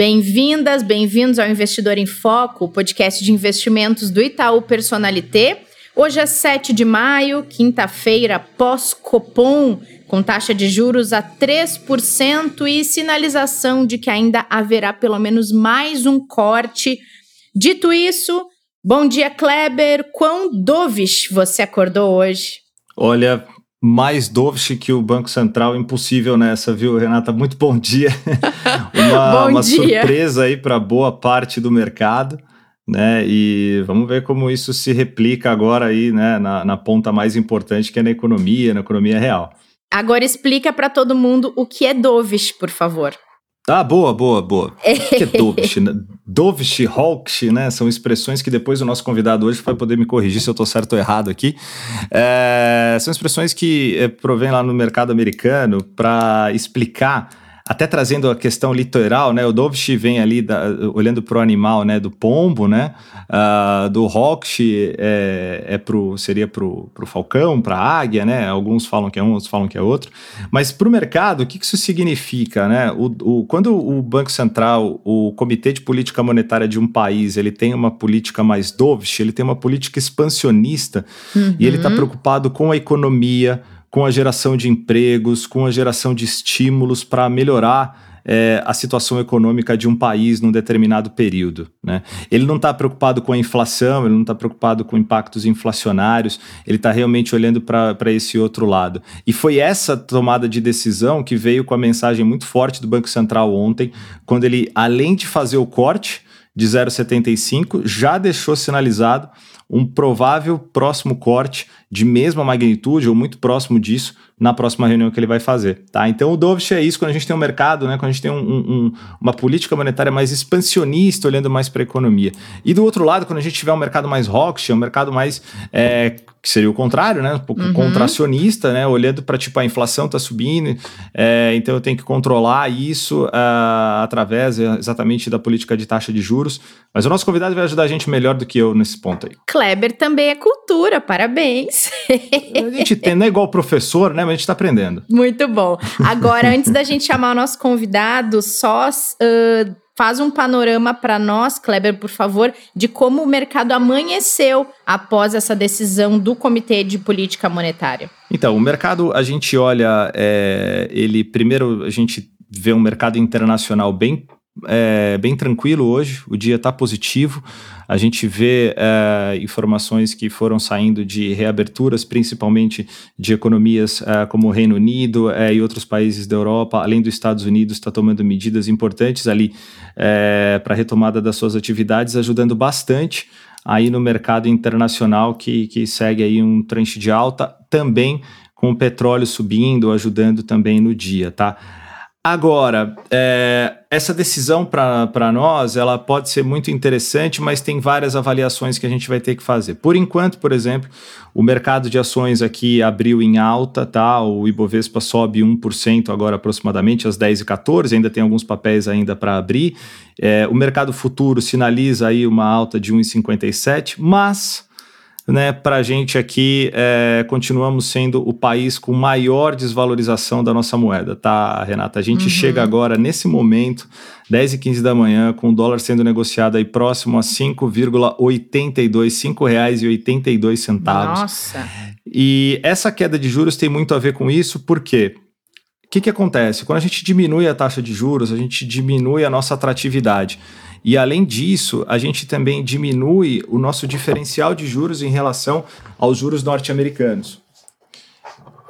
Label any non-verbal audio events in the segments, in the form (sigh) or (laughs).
Bem-vindas, bem-vindos ao Investidor em Foco, podcast de investimentos do Itaú Personalité. Hoje é 7 de maio, quinta-feira, pós-Copom, com taxa de juros a 3% e sinalização de que ainda haverá pelo menos mais um corte. Dito isso, bom dia, Kleber. Quão dovish você acordou hoje? Olha, mais dovish que o Banco Central, impossível nessa, viu, Renata? Muito bom dia. (laughs) uma, bom uma dia. surpresa aí para boa parte do mercado. Né, e vamos ver como isso se replica agora aí, né, na, na ponta mais importante que é na economia, na economia real. Agora explica para todo mundo o que é dovish, por favor. Ah, boa, boa, boa. o (laughs) que é dovish? dovish, hawkish, né? São expressões que depois o nosso convidado hoje vai poder me corrigir se eu estou certo ou errado aqui. É, são expressões que é, provém lá no mercado americano para explicar até trazendo a questão literal, né? O Dovshi vem ali da, olhando para o animal, né? Do pombo, né? Uh, do Rockshi é, é pro, seria para o falcão, para a águia, né? Alguns falam que é um, outros falam que é outro. Mas para o mercado, o que, que isso significa, né? O, o, quando o Banco Central, o Comitê de Política Monetária de um país, ele tem uma política mais Dovshi, ele tem uma política expansionista uhum. e ele está preocupado com a economia, com a geração de empregos, com a geração de estímulos para melhorar é, a situação econômica de um país num determinado período. Né? Ele não está preocupado com a inflação, ele não está preocupado com impactos inflacionários, ele está realmente olhando para esse outro lado. E foi essa tomada de decisão que veio com a mensagem muito forte do Banco Central ontem, quando ele, além de fazer o corte de 0,75, já deixou sinalizado um provável próximo corte de mesma magnitude ou muito próximo disso na próxima reunião que ele vai fazer, tá? Então o dovish é isso quando a gente tem um mercado, né? Quando a gente tem um, um, uma política monetária mais expansionista, olhando mais para a economia. E do outro lado, quando a gente tiver um mercado mais hawkish, um mercado mais é, que seria o contrário, né? Um pouco uhum. contracionista, né? Olhando para tipo a inflação está subindo, é, então eu tenho que controlar isso uh, através exatamente da política de taxa de juros. Mas o nosso convidado vai ajudar a gente melhor do que eu nesse ponto aí. Kleber também é cultura, parabéns. A gente tem, não é igual professor, né? Mas a gente está aprendendo. Muito bom. Agora, antes da gente chamar o nosso convidado, só uh, faz um panorama para nós, Kleber, por favor, de como o mercado amanheceu após essa decisão do Comitê de Política Monetária. Então, o mercado, a gente olha, é, ele primeiro a gente vê um mercado internacional bem é, bem tranquilo hoje, o dia está positivo. A gente vê é, informações que foram saindo de reaberturas, principalmente de economias é, como o Reino Unido é, e outros países da Europa, além dos Estados Unidos, está tomando medidas importantes ali é, para a retomada das suas atividades, ajudando bastante aí no mercado internacional que, que segue aí um trench de alta, também com o petróleo subindo, ajudando também no dia, tá? Agora, é, essa decisão para nós, ela pode ser muito interessante, mas tem várias avaliações que a gente vai ter que fazer. Por enquanto, por exemplo, o mercado de ações aqui abriu em alta, tá? O Ibovespa sobe 1% agora aproximadamente às 10h14, ainda tem alguns papéis ainda para abrir. É, o mercado futuro sinaliza aí uma alta de 1,57, mas né, para a gente aqui, é, continuamos sendo o país com maior desvalorização da nossa moeda, tá, Renata? A gente uhum. chega agora, nesse momento, 10 e 15 da manhã, com o dólar sendo negociado aí próximo a 5,82, R$ 5,82. Nossa! E essa queda de juros tem muito a ver com isso, por quê? O que, que acontece? Quando a gente diminui a taxa de juros, a gente diminui a nossa atratividade. E além disso, a gente também diminui o nosso diferencial de juros em relação aos juros norte-americanos.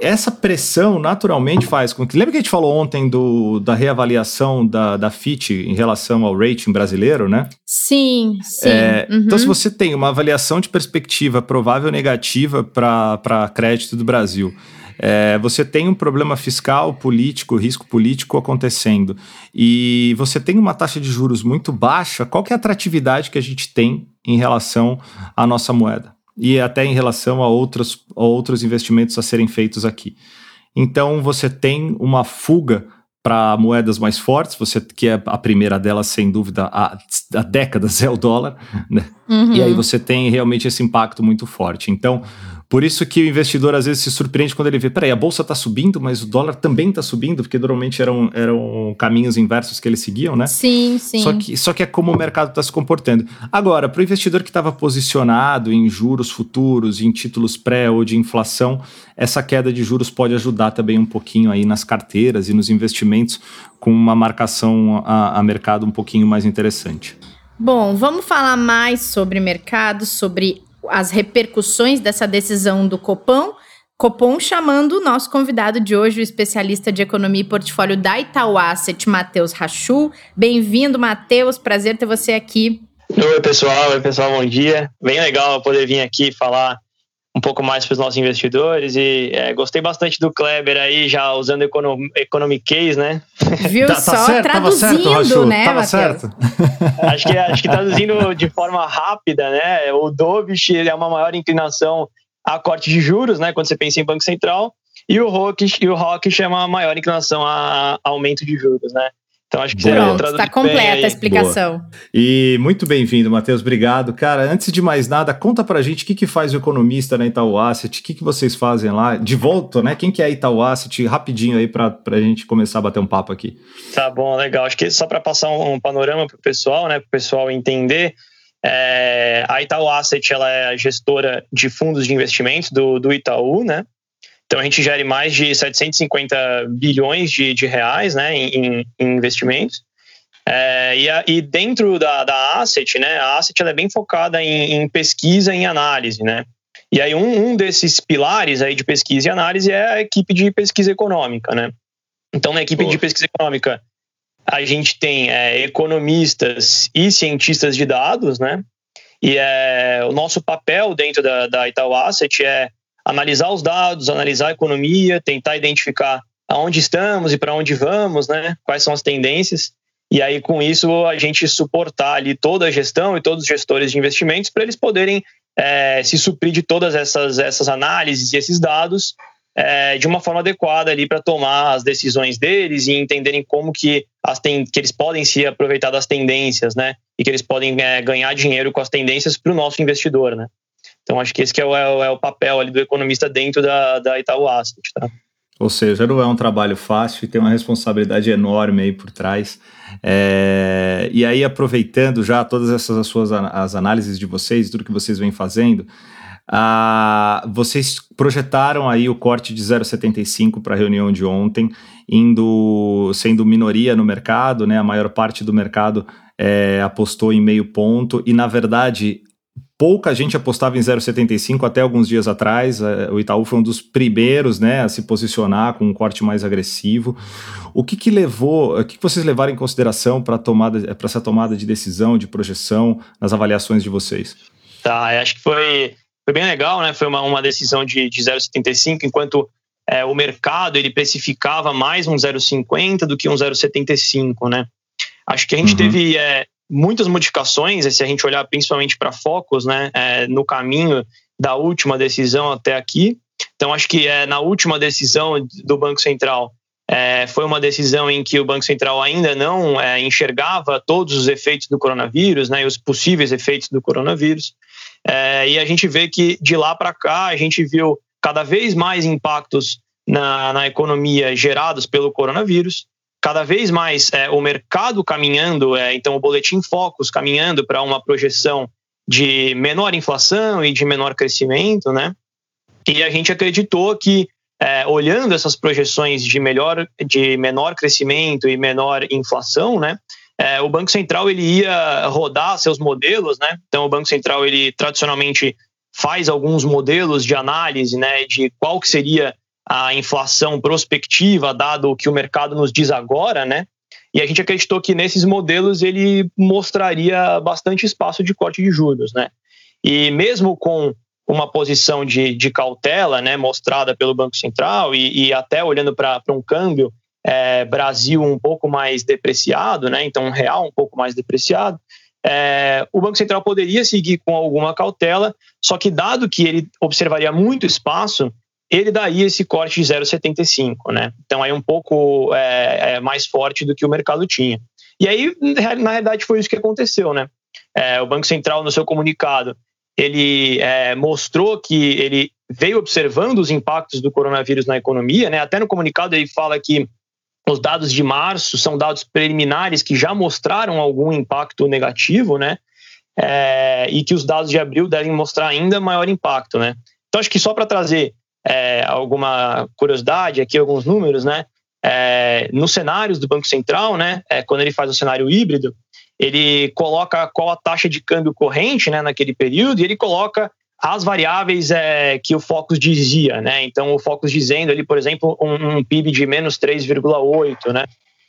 Essa pressão naturalmente faz com que. Lembra que a gente falou ontem do, da reavaliação da, da FIT em relação ao rating brasileiro, né? Sim, sim. É, uhum. Então, se você tem uma avaliação de perspectiva provável negativa para crédito do Brasil É, você tem um problema fiscal, político, risco político acontecendo, e você tem uma taxa de juros muito baixa, qual que é a atratividade que a gente tem em relação à nossa moeda? E até em relação a outros, a outros investimentos a serem feitos aqui. Então você tem uma fuga para moedas mais fortes, você que é a primeira delas, sem dúvida, há, há décadas (laughs) é o dólar, né? Uhum. E aí você tem realmente esse impacto muito forte. Então, por isso que o investidor às vezes se surpreende quando ele vê, peraí, a bolsa está subindo, mas o dólar também está subindo, porque normalmente eram, eram caminhos inversos que eles seguiam, né? Sim, sim. Só que, só que é como o mercado está se comportando. Agora, para o investidor que estava posicionado em juros futuros, em títulos pré ou de inflação, essa queda de juros pode ajudar também um pouquinho aí nas carteiras e nos investimentos com uma marcação a, a mercado um pouquinho mais interessante. Bom, vamos falar mais sobre mercado, sobre as repercussões dessa decisão do Copom. Copom chamando o nosso convidado de hoje, o especialista de economia e portfólio da Itaú Asset, Matheus Rachu. Bem-vindo, Matheus. Prazer ter você aqui. Oi, pessoal. Oi, pessoal. Bom dia. Bem legal poder vir aqui falar um pouco mais para os nossos investidores e é, gostei bastante do Kleber aí já usando econom economic case, né? Viu tá, tá só certo, traduzindo, certo, né, Tava certo. (laughs) acho que acho que traduzindo de forma rápida, né? O Dovish ele é uma maior inclinação a corte de juros, né? Quando você pensa em banco central e o Rockish e o Rockish é uma maior inclinação a, a aumento de juros, né? Então acho que você Pronto, está completa a explicação. Boa. E muito bem-vindo, Matheus. Obrigado. Cara, antes de mais nada, conta pra gente o que, que faz o economista na Itaú Asset, o que, que vocês fazem lá. De volta, né? Quem que é a Itaú Asset? Rapidinho aí pra, pra gente começar a bater um papo aqui. Tá bom, legal. Acho que só para passar um, um panorama pro pessoal, né? Pro pessoal entender. É, a Itaú Asset ela é a gestora de fundos de investimentos do, do Itaú, né? Então a gente gere mais de 750 bilhões de, de reais né, em, em investimentos. É, e, a, e, dentro da, da Asset, né, a Asset ela é bem focada em, em pesquisa e análise. Né? E aí um, um, desses pilares aí de pesquisa e análise é a equipe de pesquisa econômica. Né? Então na equipe de pesquisa econômica a gente tem é, economistas e cientistas de dados, né? E é, o nosso papel dentro da, da Itaú Asset é analisar os dados, analisar a economia, tentar identificar aonde estamos e para onde vamos, né? Quais são as tendências. E aí, com isso, a gente suportar ali toda a gestão e todos os gestores de investimentos para eles poderem é, se suprir de todas essas, essas análises e esses dados é, de uma forma adequada ali para tomar as decisões deles e entenderem como que, as ten, que eles podem se aproveitar das tendências, né? E que eles podem é, ganhar dinheiro com as tendências para o nosso investidor, né? Então, acho que esse que é, o, é o papel ali do economista dentro da, da Itaú Asset, tá? Ou seja, não é um trabalho fácil e tem uma responsabilidade enorme aí por trás. É, e aí, aproveitando já todas essas as suas as análises de vocês, tudo que vocês vêm fazendo, ah, vocês projetaram aí o corte de 0,75 para a reunião de ontem, indo sendo minoria no mercado, né? A maior parte do mercado é, apostou em meio ponto e, na verdade, pouca gente apostava em 0,75 até alguns dias atrás. É, o Itaú foi um dos primeiros né, a se posicionar com um corte mais agressivo. O que, que levou, o que, que vocês levaram em consideração para essa tomada de decisão, de projeção, nas avaliações de vocês? Tá, acho que foi, foi bem legal, né? Foi uma, uma decisão de, de 0,75, enquanto é, o mercado ele precificava mais um 0,50 do que um 0,75, né? Acho que a gente uhum. teve é, muitas modificações, se a gente olhar principalmente para focos, né, é, no caminho da última decisão até aqui. Então, acho que é, na última decisão do Banco Central, é, foi uma decisão em que o Banco Central ainda não é, enxergava todos os efeitos do coronavírus, né, os possíveis efeitos do coronavírus. É, e a gente vê que de lá para cá a gente viu cada vez mais impactos na, na economia gerados pelo coronavírus cada vez mais é, o mercado caminhando, é, então o boletim Focus caminhando para uma projeção de menor inflação e de menor crescimento, né? E a gente acreditou que é, olhando essas projeções de melhor, de menor crescimento e menor inflação, né? É, o Banco Central ele ia rodar seus modelos, né? Então o Banco Central ele tradicionalmente faz alguns modelos de análise, né? De qual que seria a inflação prospectiva, dado o que o mercado nos diz agora, né? E a gente acreditou que nesses modelos ele mostraria bastante espaço de corte de juros, né? E mesmo com uma posição de, de cautela, né, mostrada pelo Banco Central e, e até olhando para um câmbio é, Brasil um pouco mais depreciado, né, então um real um pouco mais depreciado, é, o Banco Central poderia seguir com alguma cautela, só que dado que ele observaria muito espaço, ele daria esse corte de 0,75, né? Então aí um pouco é, é, mais forte do que o mercado tinha. E aí, na realidade, foi isso que aconteceu, né? É, o Banco Central, no seu comunicado, ele é, mostrou que ele veio observando os impactos do coronavírus na economia, né? Até no comunicado ele fala que os dados de março são dados preliminares que já mostraram algum impacto negativo, né? É, e que os dados de abril devem mostrar ainda maior impacto, né? Então acho que só para trazer é, alguma curiosidade aqui, alguns números, né? É, nos cenários do Banco Central, né? É, quando ele faz o cenário híbrido, ele coloca qual a taxa de câmbio corrente, né? Naquele período e ele coloca as variáveis é, que o Focus dizia, né? Então, o Focus dizendo ali, por exemplo, um, um PIB de menos 3,8, né?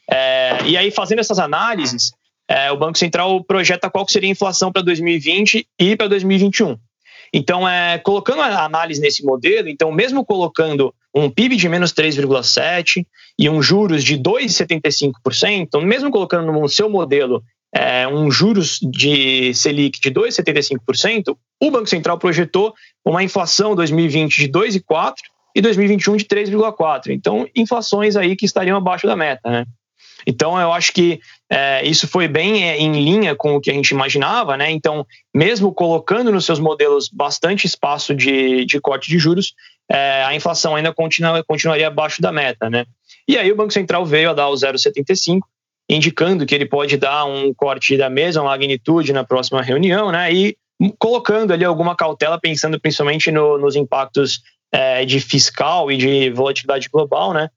É, e aí, fazendo essas análises, é, o Banco Central projeta qual seria a inflação para 2020 e para 2021. Então, é, colocando a análise nesse modelo, então, mesmo colocando um PIB de menos 3,7% e um juros de 2,75%, então, mesmo colocando no seu modelo é, um juros de Selic de 2,75%, o Banco Central projetou uma inflação 2020 de 2,4% e 2021 de 3,4%. Então, inflações aí que estariam abaixo da meta, né? Então, eu acho que é, isso foi bem é, em linha com o que a gente imaginava, né? Então, mesmo colocando nos seus modelos bastante espaço de, de corte de juros, é, a inflação ainda continua, continuaria abaixo da meta, né? E aí o Banco Central veio a dar o 0,75 indicando que ele pode dar um corte da mesma magnitude na próxima reunião, né? E colocando ali alguma cautela, pensando principalmente no, nos impactos é, de fiscal e de volatilidade global, né?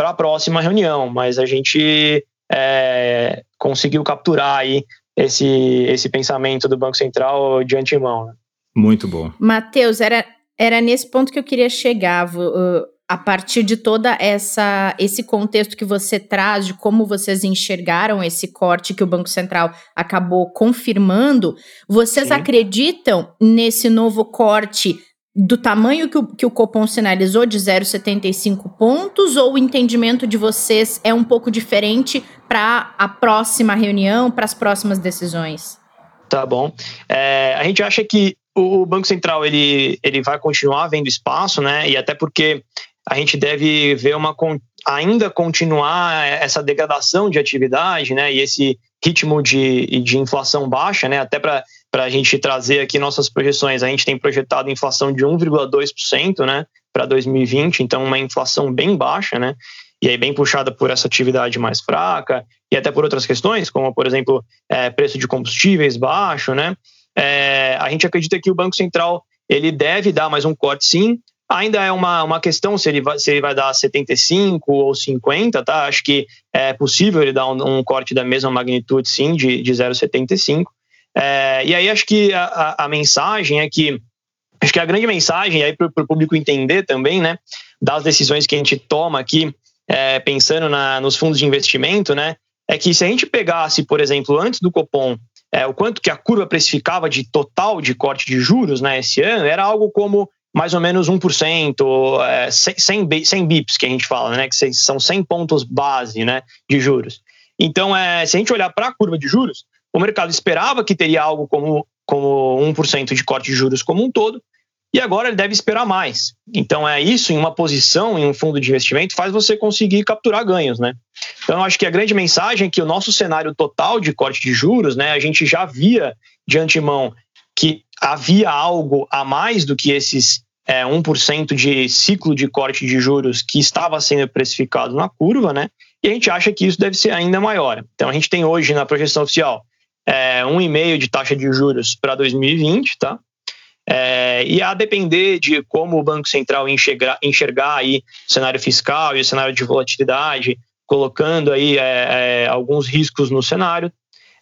Para a próxima reunião. Mas a gente é, conseguiu capturar aí esse, esse pensamento do Banco Central de antemão. Né? Muito bom. Matheus, era, era nesse ponto que eu queria chegar. Uh, a partir de toda essa esse contexto que você traz de como vocês enxergaram esse corte que o Banco Central acabou confirmando, vocês Sim. acreditam nesse novo corte do tamanho que o, que o Copom sinalizou de 0,75 pontos ou o entendimento de vocês é um pouco diferente para a próxima reunião, para as próximas decisões? Tá bom. É, a gente acha que o Banco Central ele, ele vai continuar vendo espaço, né? E até porque a gente deve ver uma ainda continuar essa degradação de atividade, né, e esse ritmo de, de inflação baixa, né, até para a gente trazer aqui nossas projeções, a gente tem projetado inflação de 1,2%, né, para 2020, então uma inflação bem baixa, né, e aí bem puxada por essa atividade mais fraca e até por outras questões, como por exemplo é, preço de combustíveis baixo, né, é, a gente acredita que o Banco Central ele deve dar mais um corte sim, Ainda é uma, uma questão se ele, vai, se ele vai dar 75 ou 50, tá? Acho que é possível ele dar um, um corte da mesma magnitude, sim, de, de 0,75. É, e aí acho que a, a, a, mensagem é que acho que a grande mensagem aí para o público entender também, né, das decisões que a gente toma aqui, é, pensando na, nos fundos de investimento, né, é que se a gente pegasse, por exemplo, antes do Copom, é, o quanto que a curva precificava de total de corte de juros, né, esse ano, era algo como mais ou menos 1%, é, 100, 100 bips que a gente fala, né, que são 100 pontos base né, de juros. Então, é, se a gente olhar para a curva de juros, o mercado esperava que teria algo como, como 1% de corte de juros como um todo, e agora ele deve esperar mais. Então, é isso em uma posição, em um fundo de investimento, faz você conseguir capturar ganhos. Né? Então, eu acho que a grande mensagem é que o nosso cenário total de corte de juros, né, a gente já via de antemão que havia algo a mais do que esses é, 1% de ciclo de corte de juros que estava sendo precificado na curva, né? E a gente acha que isso deve ser ainda maior. Então a gente tem hoje na projeção oficial é, 1,5% de taxa de juros para 2020, tá? É, e a depender de como o Banco Central enxergar, enxergar aí o cenário fiscal e o cenário de volatilidade, colocando aí é, é alguns riscos no cenário,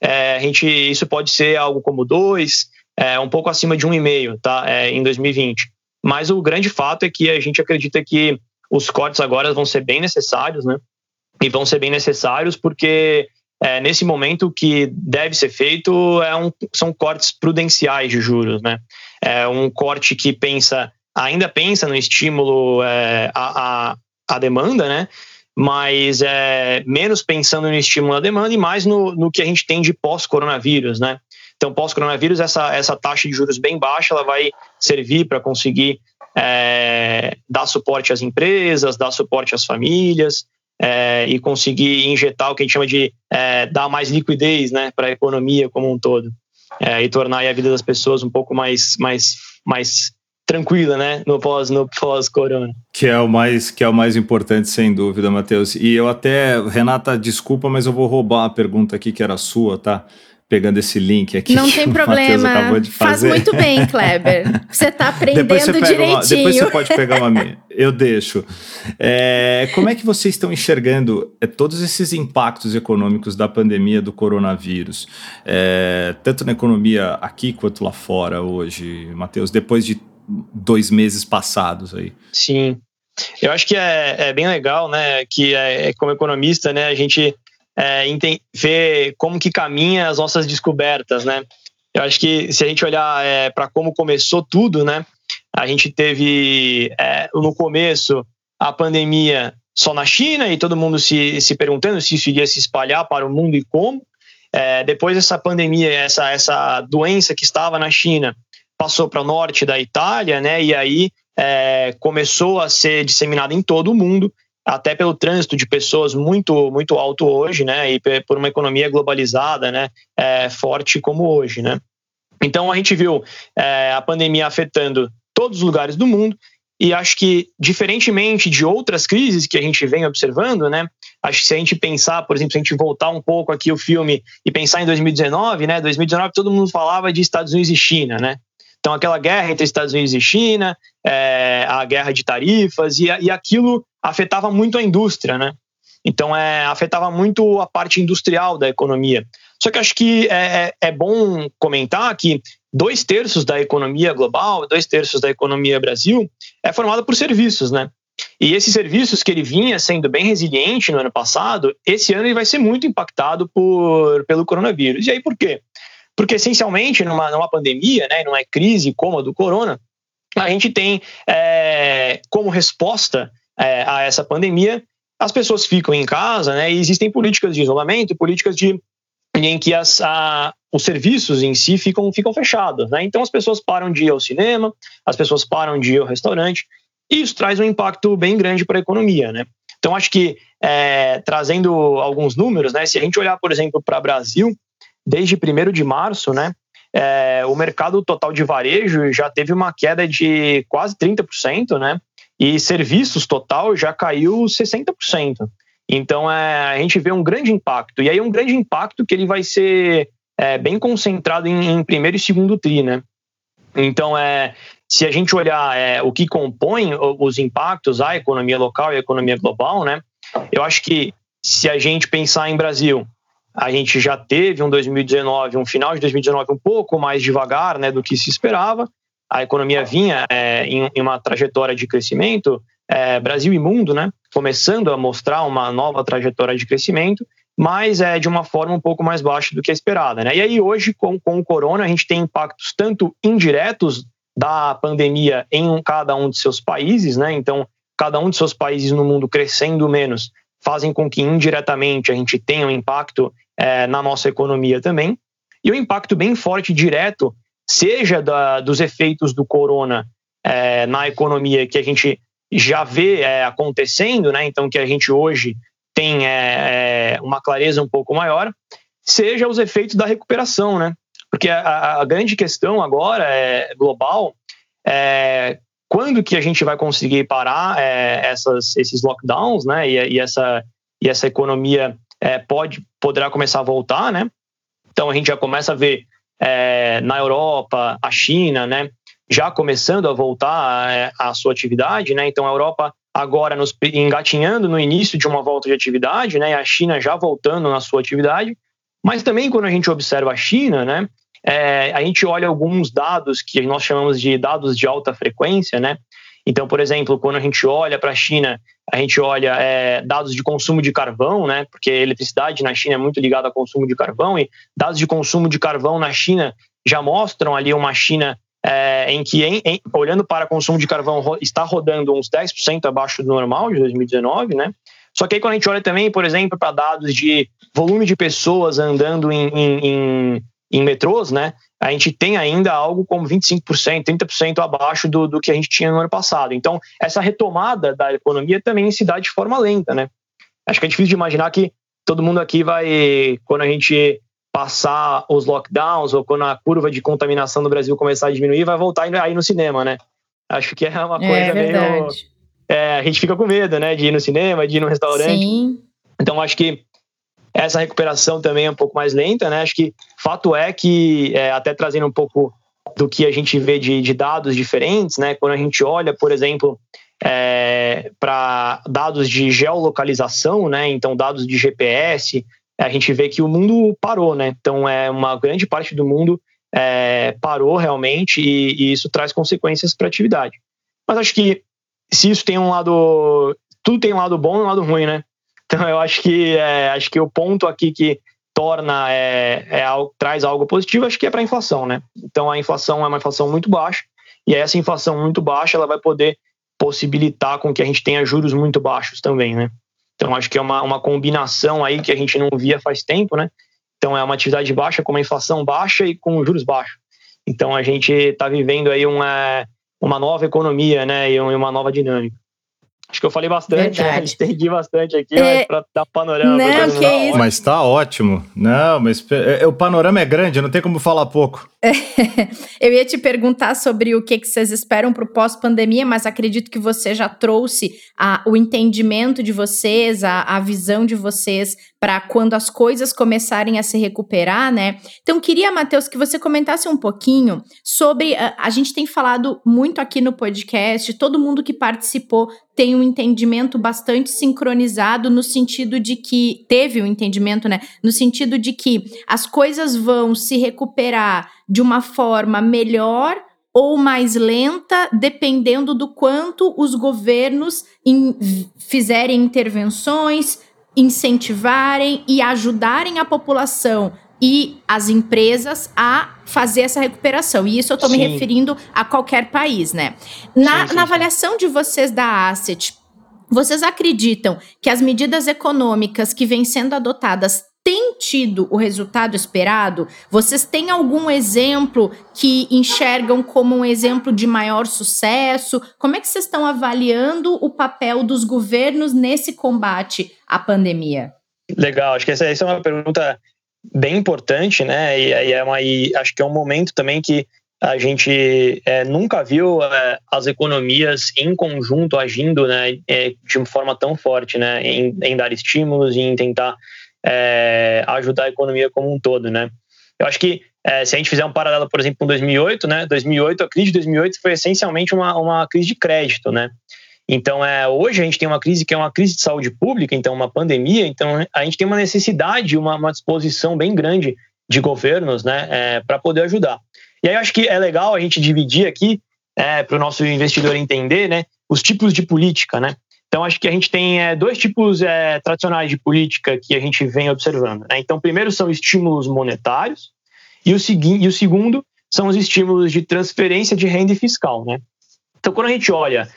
é, a gente, isso pode ser algo como 2%, é, um pouco acima de 1,5 tá, é, em 2020. Mas o grande fato é que a gente acredita que os cortes agora vão ser bem necessários, né? E vão ser bem necessários porque é, nesse momento o que deve ser feito é um, são cortes prudenciais de juros, né? É um corte que pensa, ainda pensa no estímulo é, à, à demanda, né? Mas é, menos pensando no estímulo à demanda e mais no, no que a gente tem de pós-coronavírus, né? Então, pós-coronavírus, essa, essa taxa de juros bem baixa, ela vai servir para conseguir é, dar suporte às empresas, dar suporte às famílias é, e conseguir injetar o que a gente chama de é, dar mais liquidez né, para a economia como um todo é, e tornar a vida das pessoas um pouco mais, mais, mais tranquila, né, no pós no pós corona. Que é o mais que é o mais importante sem dúvida, Matheus. E eu até Renata, desculpa, mas eu vou roubar a pergunta aqui que era sua, tá? Pegando esse link aqui. Não tem problema. De Faz muito bem, (laughs) Kleber. Você está aprendendo depois você direitinho. Uma, depois você pode pegar uma minha. Eu deixo. É, como é que vocês estão enxergando é, todos esses impactos econômicos da pandemia do coronavírus? É, tanto na economia aqui quanto lá fora hoje, Matheus, depois de dois meses passados aí. Sim. Eu acho que é, é bem legal, né? Que é, como economista, né, a gente é, ver como que caminha as nossas descobertas, né? Eu acho que se a gente olhar é, para como começou tudo, né? A gente teve é, no começo a pandemia só na China e todo mundo se, se perguntando se isso iria se espalhar para o mundo e como. É, depois essa pandemia, essa, essa doença que estava na China, passou para o norte da Itália, né? E aí é, começou a ser disseminada em todo o mundo até pelo trânsito de pessoas muito muito alto hoje, né, e por uma economia globalizada, né, é, forte como hoje, né. Então a gente viu é, a pandemia afetando todos os lugares do mundo e acho que diferentemente de outras crises que a gente vem observando, né, acho que se a gente pensar, por exemplo, se a gente voltar um pouco aqui o filme e pensar em 2019, né, 2019 todo mundo falava de Estados Unidos e China, né. Então, aquela guerra entre Estados Unidos e China, é, a guerra de tarifas, e, e aquilo afetava muito a indústria, né? Então, é, afetava muito a parte industrial da economia. Só que acho que é, é, é bom comentar que dois terços da economia global, dois terços da economia Brasil, é formada por serviços, né? E esses serviços que ele vinha sendo bem resiliente no ano passado, esse ano ele vai ser muito impactado por, pelo coronavírus. E aí por quê? Porque, essencialmente, numa, numa pandemia, né, numa crise como a do corona, a gente tem é, como resposta é, a essa pandemia, as pessoas ficam em casa, né, e existem políticas de isolamento, políticas de em que as, a, os serviços em si ficam, ficam fechados. Né? Então as pessoas param de ir ao cinema, as pessoas param de ir ao restaurante, e isso traz um impacto bem grande para a economia. Né? Então acho que é, trazendo alguns números, né, se a gente olhar, por exemplo, para o Brasil, desde 1 de março, né, é, o mercado total de varejo já teve uma queda de quase 30%, né? E serviços total já caiu 60%. Então é, a gente vê um grande impacto. E aí um grande impacto que ele vai ser é, bem concentrado em, em, primeiro e segundo TRI, né? Então é, se a gente olhar é, o que compõe os impactos à economia local e à economia global, né? Eu acho que se a gente pensar em Brasil, a gente já teve um 2019, um final de 2019 um pouco mais devagar né, do que se esperava. A economia vinha é, em, em, uma trajetória de crescimento, é, Brasil e mundo, né, começando a mostrar uma nova trajetória de crescimento, mas é de uma forma um pouco mais baixa do que a esperada. Né? E aí, hoje, com, com o corona, a gente tem impactos tanto indiretos da pandemia em cada um de seus países, né? Então, cada um de seus países no mundo crescendo menos fazem com que indiretamente a gente tenha um impacto é, na nossa economia também. E o impacto bem forte direto, seja da, dos efeitos do corona é, na economia que a gente já vê é, acontecendo, né? então que a gente hoje tem é, é, uma clareza um pouco maior, seja os efeitos da recuperação, né? Porque a, a grande questão agora é global é quando que a gente vai conseguir parar é, essas, esses lockdowns, né? E, e, essa, e essa economia é, pode, poderá começar a voltar, né? Então a gente já começa a ver é, na Europa, a China, né? Já começando a voltar é, a, sua atividade, né? Então a Europa agora nos engatinhando no início de uma volta de atividade, né? E a China já voltando na sua atividade. Mas também quando a gente observa a China, né? É, a gente olha alguns dados que nós chamamos de dados de alta frequência, né? Então, por exemplo, quando a gente olha para a China, a gente olha é, dados de consumo de carvão, né? Porque a eletricidade na China é muito ligada ao consumo de carvão, e dados de consumo de carvão na China já mostram ali uma China é, em que, em, em, olhando para consumo de carvão, está rodando uns 10% abaixo do normal de 2019, né? Só que aí quando a gente olha também, por exemplo, para dados de volume de pessoas andando em, em, em metrôs, né? A gente tem ainda algo como 25%, 30% abaixo do, do que a gente tinha no ano passado. Então, essa retomada da economia também se dá de forma lenta, né? Acho que é difícil de imaginar que todo mundo aqui vai, quando a gente passar os lockdowns ou quando a curva de contaminação no Brasil começar a diminuir, vai voltar aí no cinema, né? Acho que é uma é coisa é, meio. É, a gente fica com medo, né? De ir no cinema, de ir no restaurante. Sim. Então, acho que essa recuperação também é um pouco mais lenta, né? Acho que fato é que, é, até trazendo um pouco do que a gente vê de, de dados diferentes, né? Quando a gente olha, por exemplo, é, para dados de geolocalização, né? Então, dados de GPS, a gente vê que o mundo parou, né? Então, é uma grande parte do mundo é, parou realmente e, e, isso traz consequências para a atividade. Mas acho que se isso tem um lado, tudo tem um lado bom e um lado ruim, né? Então, eu acho que é, acho que o ponto aqui que torna é, é traz algo positivo, acho que é para a inflação, né? Então, a inflação é uma inflação muito baixa e essa inflação muito baixa ela vai poder possibilitar com que a gente tenha juros muito baixos também, né? Então, acho que é uma, uma combinação aí que a gente não via faz tempo, né? Então, é uma atividade baixa com uma inflação baixa e com juros baixos. Então, a gente está vivendo aí uma, uma nova economia, né? E uma nova dinâmica. Acho que eu falei bastante, né? estendi (laughs) bastante aqui, é... para dar panorama. Não, que isso. Mas tá ótimo. Não, mas é, é, o panorama é grande, não tem como falar pouco. (laughs) eu ia te perguntar sobre o que, que vocês esperam para o pós-pandemia, mas acredito que você já trouxe a, o entendimento de vocês, a, a visão de vocês para quando as coisas começarem a se recuperar, né? Então, queria, Matheus, que você comentasse um pouquinho sobre. A, a gente tem falado muito aqui no podcast, todo mundo que participou tem um entendimento bastante sincronizado no sentido de que teve um entendimento, né? No sentido de que as coisas vão se recuperar de uma forma melhor ou mais lenta, dependendo do quanto os governos in, fizerem intervenções, incentivarem e ajudarem a população e as empresas a fazer essa recuperação. E isso eu estou me referindo a qualquer país, né? Na, sim, sim, na avaliação de vocês da Asset, vocês acreditam que as medidas econômicas que vêm sendo adotadas têm tido o resultado esperado? Vocês têm algum exemplo que enxergam como um exemplo de maior sucesso? Como é que vocês estão avaliando o papel dos governos nesse combate à pandemia? Legal, acho que essa, essa é uma pergunta bem importante, né? E, é uma, e acho que é um momento também que a gente é, nunca viu é, as economias em conjunto agindo né, é, de forma tão forte, né? Em, em dar estímulos e em tentar é, ajudar a economia como um todo, né? Eu acho que é, se a gente fizer um paralelo, por exemplo, com 2008, né? 2008, a crise de 2008 foi essencialmente uma, uma crise de crédito, né? Então, é, hoje a gente tem uma crise que é uma crise de saúde pública, então uma pandemia, então a gente tem uma necessidade, uma, uma disposição bem grande de governos né, é, para poder ajudar. E aí eu acho que é legal a gente dividir aqui, é, para o nosso investidor entender, né, os tipos de política. Né? Então, acho que a gente tem é, dois tipos é, tradicionais de política que a gente vem observando. Né? Então, primeiro são estímulos monetários, e o, e o segundo são os estímulos de transferência de renda fiscal. Né? Então, quando a gente olha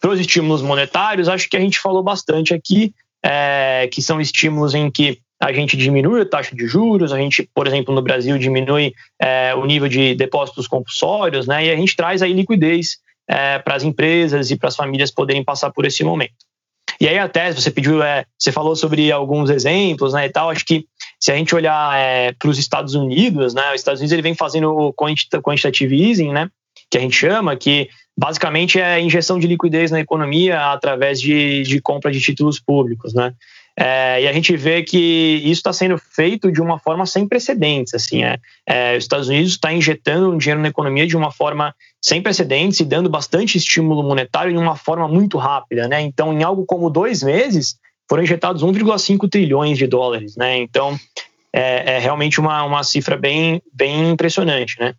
para os estímulos monetários, acho que a gente falou bastante aqui, é, que são estímulos em que a gente diminui a taxa de juros, a gente, por exemplo, no Brasil diminui é, o nível de depósitos compulsórios, né, e a gente traz aí liquidez é, para as empresas e para as famílias poderem passar por esse momento. E aí até você pediu, é, você falou sobre alguns exemplos, né, e tal. Acho que se a gente olhar é, para os Estados Unidos, né, os Estados Unidos ele vem fazendo o quantitative easing, né, que a gente chama, que basicamente é injeção de liquidez na economia através de, de compra de títulos públicos, né? É, e a gente vê que isso está sendo feito de uma forma sem precedentes. Assim, é, é, os Estados Unidos está injetando dinheiro na economia de uma forma sem precedentes e dando bastante estímulo monetário de uma forma muito rápida. Né? Então, em algo como dois meses, foram injetados 1,5 trilhões de dólares. Né? Então, é, é, realmente uma, uma cifra bem, bem impressionante. Né?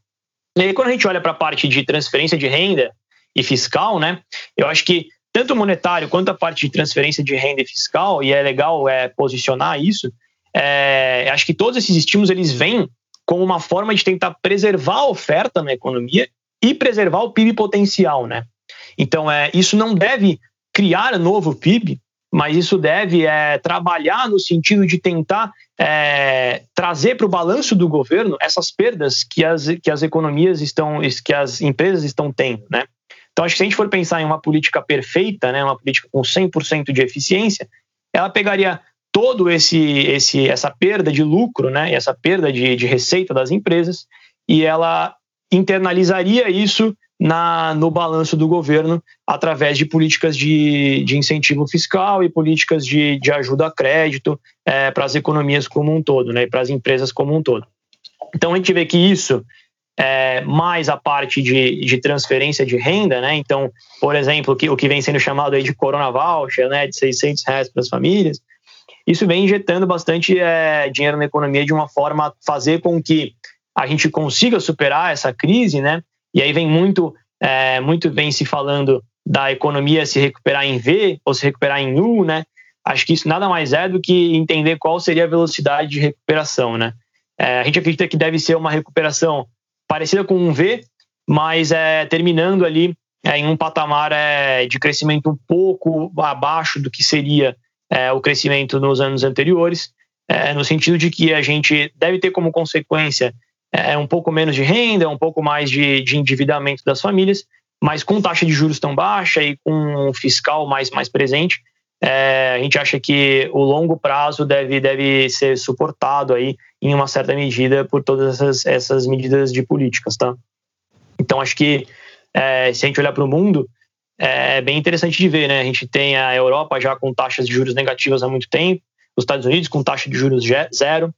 E aí, quando a gente olha para a parte de transferência de renda, e fiscal, né? Eu acho que tanto o monetário quanto a parte de transferência de renda e fiscal, e é legal é, posicionar isso, é, acho que todos esses estímulos eles vêm como uma forma de tentar preservar a oferta na economia e preservar o PIB potencial, né? Então, é, isso não deve criar novo PIB, mas isso deve é, trabalhar no sentido de tentar é, trazer para o balanço do governo essas perdas que as, que as economias estão, que as empresas estão tendo, né? Então, acho que se a gente for pensar em uma política perfeita, né, uma política com 100% de eficiência, ela pegaria todo esse, esse essa perda de lucro, né, essa perda de, de receita das empresas e ela internalizaria isso na, no balanço do governo através de políticas de, de incentivo fiscal e políticas de, de ajuda a crédito é, para as economias como um todo, né, para as empresas como um todo. Então a gente vê que isso é, mais a parte de, de transferência de renda, né? Então, por exemplo, que, o que vem sendo chamado aí de Corona Voucher, né, de 600 reais para as famílias, isso vem injetando bastante é, dinheiro na economia de uma forma a fazer com que a gente consiga superar essa crise, né? E aí vem muito, é, muito vem se falando da economia se recuperar em V ou se recuperar em U, né? Acho que isso nada mais é do que entender qual seria a velocidade de recuperação, né? É, a gente acredita que deve ser uma recuperação parecida com um V, mas é, terminando ali é, em um patamar é, de crescimento um pouco abaixo do que seria é, o crescimento nos anos anteriores, é, no sentido de que a gente deve ter como consequência é, um pouco menos de renda, um pouco mais de, de endividamento das famílias, mas com taxa de juros tão baixa e com um fiscal mais, mais presente, é, a gente acha que o longo prazo deve, deve ser suportado aí em uma certa medida por todas essas, essas medidas de políticas, tá? Então acho que é, se a gente olhar para o mundo, é bem interessante de ver, né? A gente tem a Europa já com taxas de juros negativas há muito tempo, os Estados Unidos com taxa de juros zero,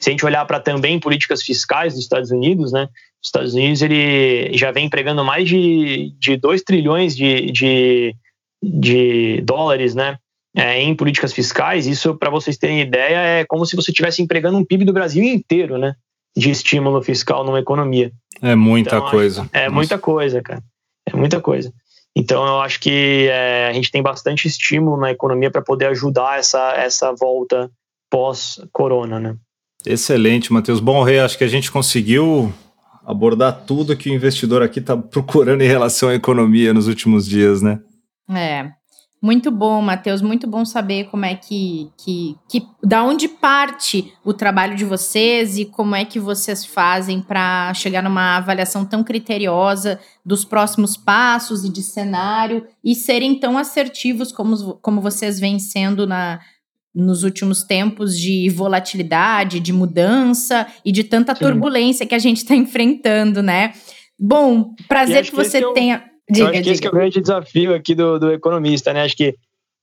se a gente olhar para também políticas fiscais dos Estados Unidos, né? Os Estados Unidos ele já vem empregando mais de, de 2 trilhões de, de, de dólares, né? É, em políticas fiscais, isso, para vocês terem ideia, é como se você estivesse empregando um PIB do Brasil inteiro, né? De estímulo fiscal numa economia. É muita então, coisa. É Nossa. muita coisa, cara. É muita coisa. Então, eu acho que é, a gente tem bastante estímulo na economia para poder ajudar essa, essa volta pós-corona, né? Excelente, Matheus. Bom, Rei, acho que a gente conseguiu abordar tudo que o investidor aqui está procurando em relação à economia nos últimos dias, né? É. Muito bom, Matheus. Muito bom saber como é que, que, que. Da onde parte o trabalho de vocês e como é que vocês fazem para chegar numa avaliação tão criteriosa dos próximos passos e de cenário e serem tão assertivos como, como vocês vêm sendo na, nos últimos tempos de volatilidade, de mudança e de tanta Sim. turbulência que a gente está enfrentando, né? Bom, prazer que, que você tenha. Diga, eu acho que esse é o grande desafio aqui do, do economista, né? Acho que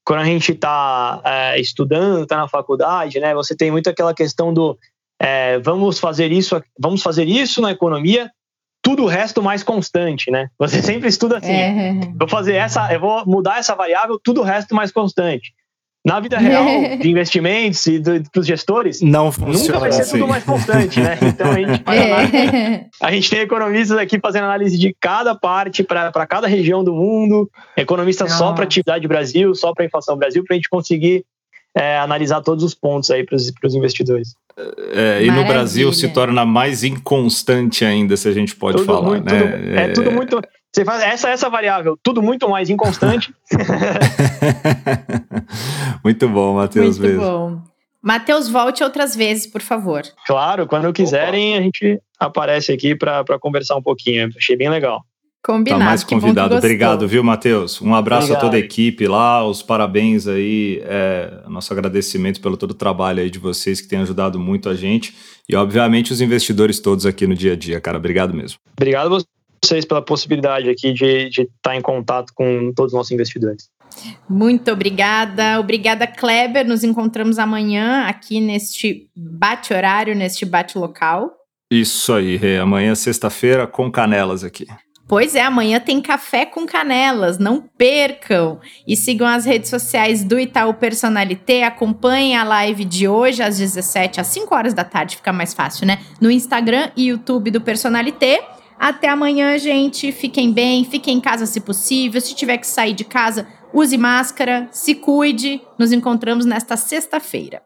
quando a gente está é, estudando, está na faculdade, né? Você tem muito aquela questão do é, vamos fazer isso, vamos fazer isso na economia, tudo o resto mais constante, né? Você (laughs) sempre estuda assim, é. vou fazer essa, eu vou mudar essa variável, tudo o resto mais constante. Na vida real, (laughs) de investimentos e dos gestores, não nunca vai ser assim. tudo mais constante, né? (laughs) Então a gente, é. a gente tem economistas aqui fazendo análise de cada parte para cada região do mundo, economistas só para atividade Brasil, só para inflação Brasil, para a gente conseguir é, analisar todos os pontos aí para os investidores. É, e no Brasil se torna mais inconstante ainda, se a gente pode tudo falar, muito, né? Tudo, é, é tudo muito você faz essa essa variável, tudo muito mais inconstante. (laughs) muito bom, Matheus Muito mesmo. bom. Matheus, volte outras vezes, por favor. Claro, quando quiserem, a gente aparece aqui para conversar um pouquinho. Achei bem legal. Combinado. Tá mais convidado. Obrigado, viu, Matheus? Um abraço Obrigado. a toda a equipe lá, os parabéns aí, é, nosso agradecimento pelo todo o trabalho aí de vocês que têm ajudado muito a gente e, obviamente, os investidores todos aqui no dia a dia, cara. Obrigado mesmo. Obrigado você vocês pela possibilidade aqui de, de estar em contato com todos os nossos investidores. Muito obrigada. Obrigada, Kleber. Nos encontramos amanhã aqui neste bate-horário, neste bate-local. Isso aí, Rê. Amanhã, sexta-feira, com canelas aqui. Pois é, amanhã tem café com canelas, não percam! E sigam as redes sociais do Itaú Personalité, acompanhem a live de hoje às 17 às 5 horas da tarde, fica mais fácil, né? No Instagram e YouTube do Personalité Até amanhã, gente. Fiquem bem, fiquem em casa se possível. Se tiver que sair de casa, use máscara, se cuide. Nos encontramos nesta sexta-feira.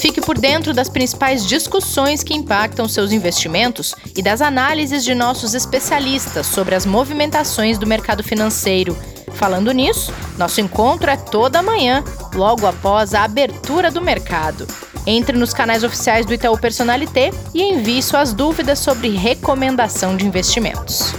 Fique por dentro das principais discussões que impactam seus investimentos e das análises de nossos especialistas sobre as movimentações do mercado financeiro. Falando nisso, nosso encontro é toda manhã, logo após a abertura do mercado. Entre nos canais oficiais do Itaú Personalité e envie suas dúvidas sobre recomendação de investimentos.